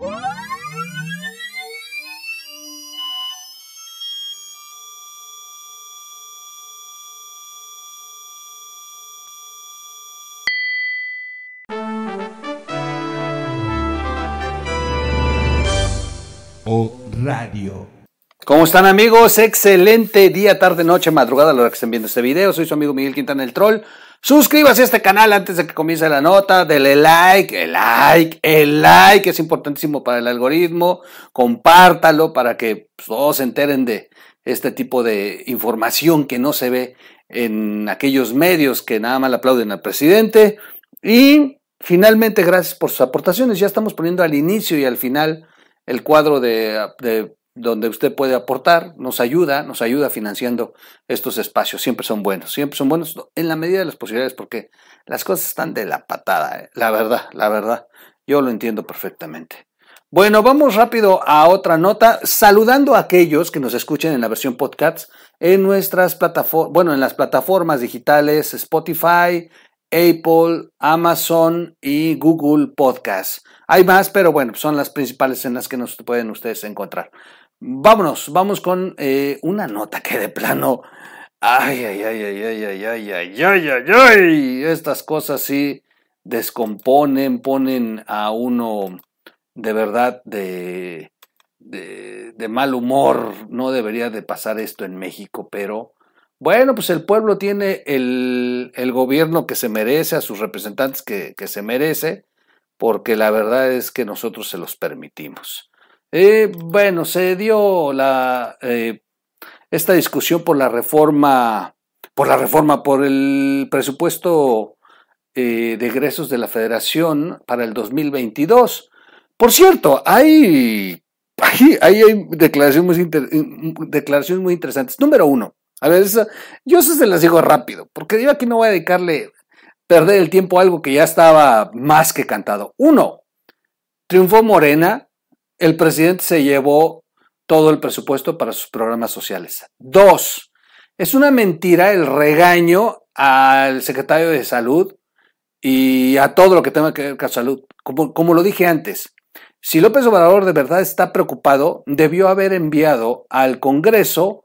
O Radio. ¿Cómo están amigos? Excelente día, tarde, noche, madrugada a la hora que estén viendo este video. Soy su amigo Miguel Quintana el Troll. Suscríbase a este canal antes de que comience la nota. Dele like, el like, el like es importantísimo para el algoritmo. Compártalo para que pues, todos se enteren de este tipo de información que no se ve en aquellos medios que nada más aplauden al presidente. Y finalmente, gracias por sus aportaciones. Ya estamos poniendo al inicio y al final el cuadro de donde usted puede aportar, nos ayuda, nos ayuda financiando estos espacios. Siempre son buenos, siempre son buenos en la medida de las posibilidades, porque las cosas están de la patada, ¿eh? la verdad, la verdad. Yo lo entiendo perfectamente. Bueno, vamos rápido a otra nota, saludando a aquellos que nos escuchen en la versión podcast en nuestras plataformas, bueno, en las plataformas digitales Spotify, Apple, Amazon y Google Podcast. Hay más, pero bueno, son las principales en las que nos pueden ustedes encontrar. Vámonos, vamos con eh, una nota que de plano. Ay, ay, ay, ay, ay, ay, ay, ay, ay, ay, ay. Estas cosas sí descomponen, ponen a uno de verdad de, de, de mal humor. No debería de pasar esto en México, pero bueno, pues el pueblo tiene el, el gobierno que se merece, a sus representantes que, que, se merece, porque la verdad es que nosotros se los permitimos. Eh, bueno, se dio la, eh, esta discusión por la reforma, por la reforma, por el presupuesto eh, de egresos de la federación para el 2022. Por cierto, hay, hay, hay declaraciones, muy interesantes. Número uno, a ver, eso, yo eso se las digo rápido, porque yo aquí no voy a dedicarle perder el tiempo a algo que ya estaba más que cantado. Uno, triunfó Morena, el presidente se llevó todo el presupuesto para sus programas sociales. Dos, es una mentira el regaño al secretario de salud y a todo lo que tenga que ver con salud. Como, como lo dije antes, si López Obrador de verdad está preocupado, debió haber enviado al Congreso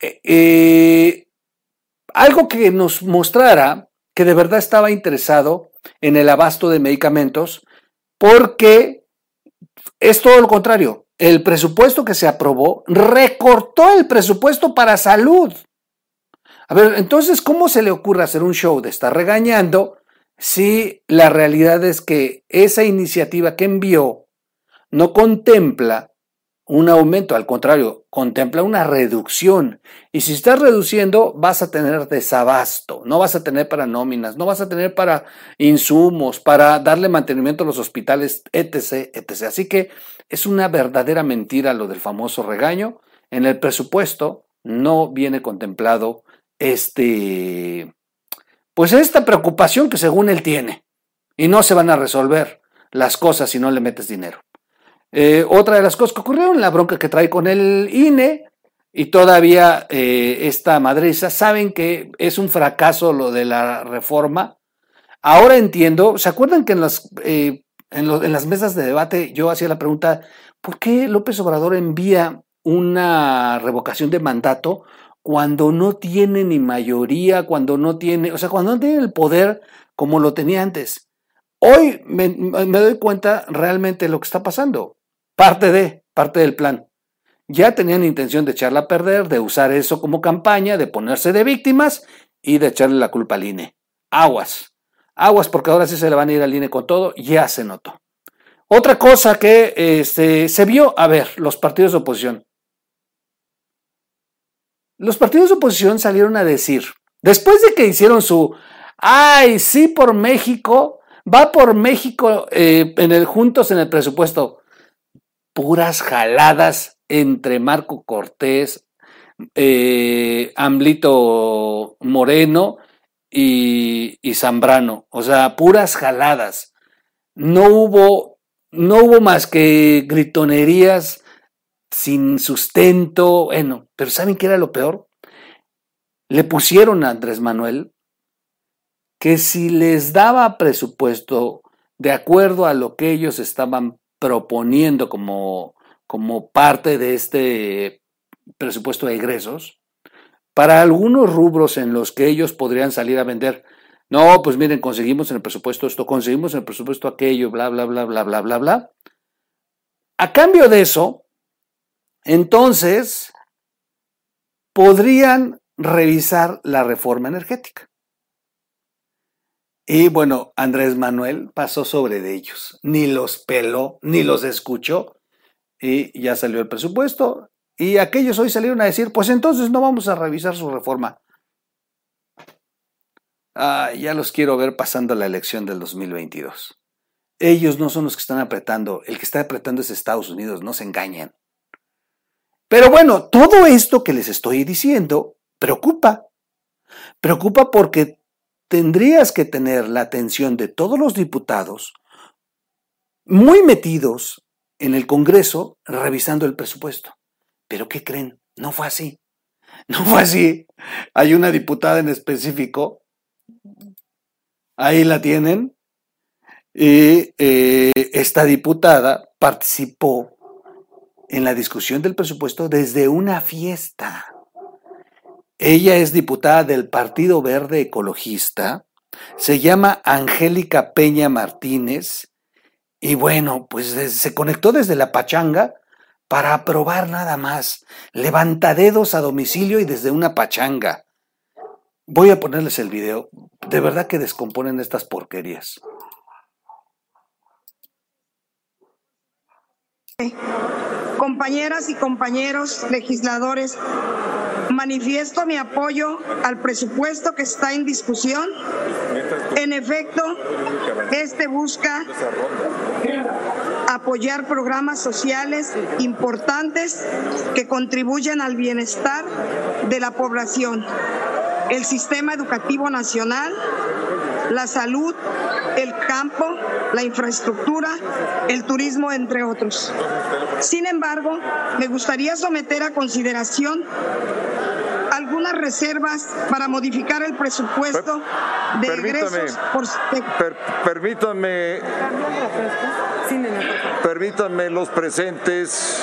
eh, algo que nos mostrara que de verdad estaba interesado en el abasto de medicamentos, porque es todo lo contrario. El presupuesto que se aprobó recortó el presupuesto para salud. A ver, entonces, ¿cómo se le ocurre hacer un show de estar regañando si la realidad es que esa iniciativa que envió no contempla un aumento, al contrario, contempla una reducción. Y si estás reduciendo, vas a tener desabasto, no vas a tener para nóminas, no vas a tener para insumos, para darle mantenimiento a los hospitales, etc., etc. Así que es una verdadera mentira lo del famoso regaño. En el presupuesto no viene contemplado este, pues esta preocupación que según él tiene. Y no se van a resolver las cosas si no le metes dinero. Eh, otra de las cosas que ocurrieron, la bronca que trae con el INE y todavía eh, esta madriza, saben que es un fracaso lo de la reforma. Ahora entiendo, ¿se acuerdan que en las, eh, en, las mesas de debate yo hacía la pregunta, ¿por qué López Obrador envía una revocación de mandato cuando no tiene ni mayoría, cuando no tiene, o sea, cuando no tiene el poder como lo tenía antes? Hoy me, me doy cuenta realmente lo que está pasando. Parte de, parte del plan. Ya tenían intención de echarla a perder, de usar eso como campaña, de ponerse de víctimas y de echarle la culpa al INE. Aguas. Aguas porque ahora sí se le van a ir al INE con todo, ya se notó. Otra cosa que este, se vio, a ver, los partidos de oposición. Los partidos de oposición salieron a decir, después de que hicieron su, ay, sí por México, va por México eh, en el juntos en el presupuesto puras jaladas entre Marco Cortés, eh, Moreno y, y, Zambrano. O sea, puras jaladas. No hubo, no hubo más que gritonerías sin sustento. Bueno, pero ¿saben qué era lo peor? Le pusieron a Andrés Manuel que si les daba presupuesto de acuerdo a lo que ellos estaban proponiendo como, como parte de este presupuesto de egresos, para algunos rubros en los que ellos podrían salir a vender, no, pues miren, conseguimos en el presupuesto esto, conseguimos en el presupuesto aquello, bla, bla, bla, bla, bla, bla, bla. A cambio de eso, entonces, podrían revisar la reforma energética. Y bueno, Andrés Manuel pasó sobre de ellos, ni los peló, ni los escuchó, y ya salió el presupuesto, y aquellos hoy salieron a decir, pues entonces no vamos a revisar su reforma. Ah, ya los quiero ver pasando la elección del 2022. Ellos no son los que están apretando, el que está apretando es Estados Unidos, no se engañen. Pero bueno, todo esto que les estoy diciendo preocupa. Preocupa porque tendrías que tener la atención de todos los diputados muy metidos en el Congreso revisando el presupuesto. Pero ¿qué creen? No fue así. No fue así. Hay una diputada en específico, ahí la tienen, y eh, esta diputada participó en la discusión del presupuesto desde una fiesta. Ella es diputada del Partido Verde Ecologista, se llama Angélica Peña Martínez y bueno, pues se conectó desde la pachanga para aprobar nada más, levantadedos a domicilio y desde una pachanga. Voy a ponerles el video, de verdad que descomponen estas porquerías. Compañeras y compañeros legisladores, manifiesto mi apoyo al presupuesto que está en discusión. En efecto, este busca apoyar programas sociales importantes que contribuyan al bienestar de la población, el sistema educativo nacional, la salud, el campo, la infraestructura, el turismo, entre otros. Sin embargo, me gustaría someter a consideración algunas reservas para modificar el presupuesto de egresos por... permítanme, permítanme los presentes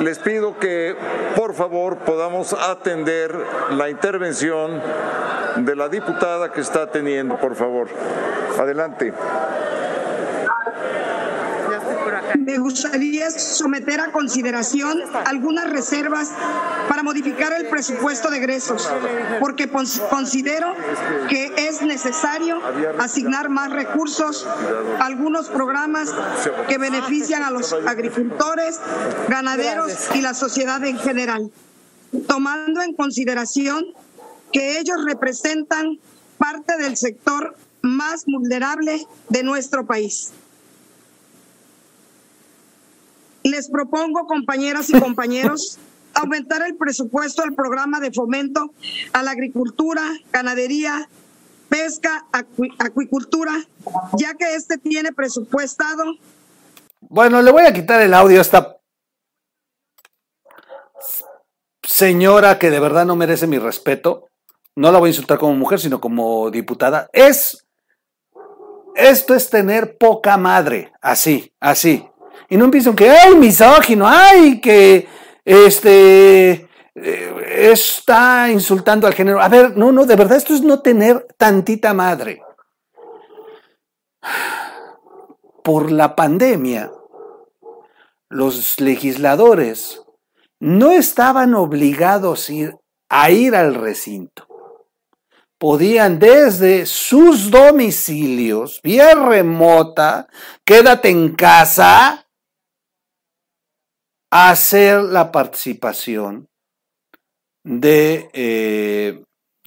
les pido que por favor podamos atender la intervención de la diputada que está teniendo, por favor. Adelante. Me gustaría someter a consideración algunas reservas para modificar el presupuesto de egresos, porque considero que es necesario asignar más recursos a algunos programas que benefician a los agricultores, ganaderos y la sociedad en general, tomando en consideración que ellos representan parte del sector más vulnerable de nuestro país. Les propongo, compañeras y compañeros, aumentar el presupuesto al programa de fomento a la agricultura, ganadería, pesca, acuicultura, ya que este tiene presupuestado. Bueno, le voy a quitar el audio a esta señora que de verdad no merece mi respeto no la voy a insultar como mujer, sino como diputada, es, esto es tener poca madre, así, así. Y no empiezan que, ay, misógino, ay, que, este, eh, está insultando al género. A ver, no, no, de verdad esto es no tener tantita madre. Por la pandemia, los legisladores no estaban obligados a ir al recinto podían desde sus domicilios, vía remota, quédate en casa, hacer la participación de, eh,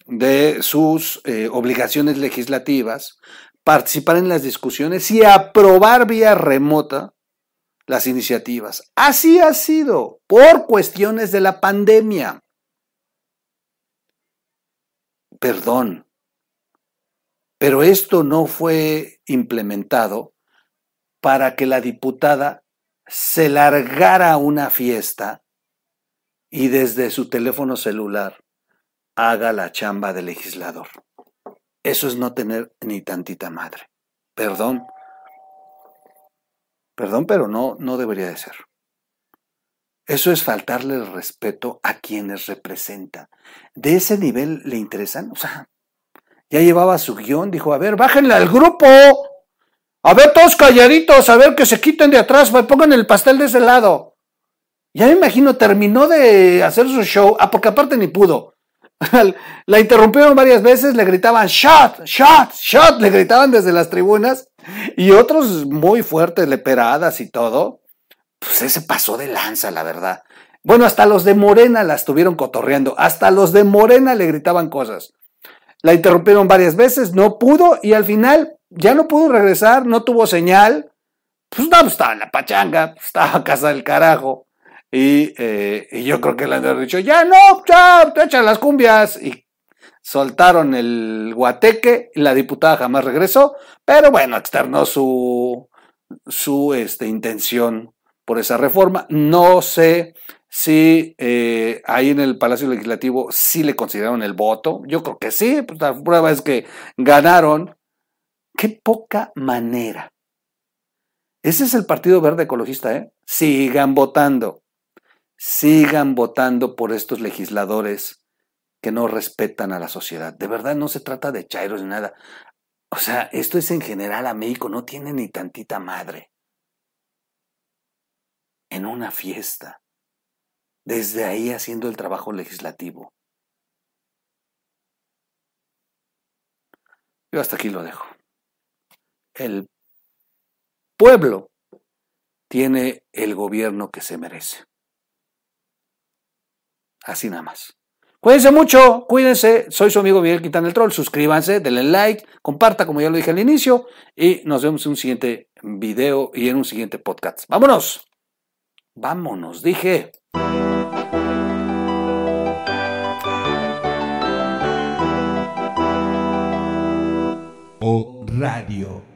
de sus eh, obligaciones legislativas, participar en las discusiones y aprobar vía remota las iniciativas. Así ha sido por cuestiones de la pandemia perdón. Pero esto no fue implementado para que la diputada se largara a una fiesta y desde su teléfono celular haga la chamba de legislador. Eso es no tener ni tantita madre. Perdón, Perdón, pero no, no debería de ser. Eso es faltarle el respeto a quienes representa. ¿De ese nivel le interesan? O sea, ya llevaba su guion, dijo, a ver, bájenle al grupo. A ver, todos calladitos, a ver que se quiten de atrás, pongan el pastel de ese lado. Ya me imagino, terminó de hacer su show, ah, porque aparte ni pudo. La interrumpieron varias veces, le gritaban shot, shot, shot, le gritaban desde las tribunas y otros muy fuertes, leperadas y todo. Pues ese pasó de lanza, la verdad. Bueno, hasta los de Morena la estuvieron cotorreando, hasta los de Morena le gritaban cosas. La interrumpieron varias veces, no pudo y al final ya no pudo regresar, no tuvo señal. Pues no, pues estaba en la pachanga, pues estaba a casa del carajo. Y, eh, yo creo que le han dicho, ya no, ya, te echan las cumbias. Y soltaron el guateque, y la diputada jamás regresó, pero bueno, externó su, su este, intención por esa reforma. No sé si eh, ahí en el Palacio Legislativo sí le consideraron el voto. Yo creo que sí, pues la prueba es que ganaron Qué poca manera. Ese es el Partido Verde Ecologista, ¿eh? Sigan votando. Sigan votando por estos legisladores que no respetan a la sociedad. De verdad no se trata de chairos ni nada. O sea, esto es en general a México, no tiene ni tantita madre. En una fiesta. Desde ahí haciendo el trabajo legislativo. Yo hasta aquí lo dejo el pueblo tiene el gobierno que se merece. Así nada más. Cuídense mucho, cuídense. Soy su amigo Miguel Quintana el Troll. Suscríbanse, denle like, comparta como ya lo dije al inicio y nos vemos en un siguiente video y en un siguiente podcast. Vámonos. Vámonos, dije. O Radio.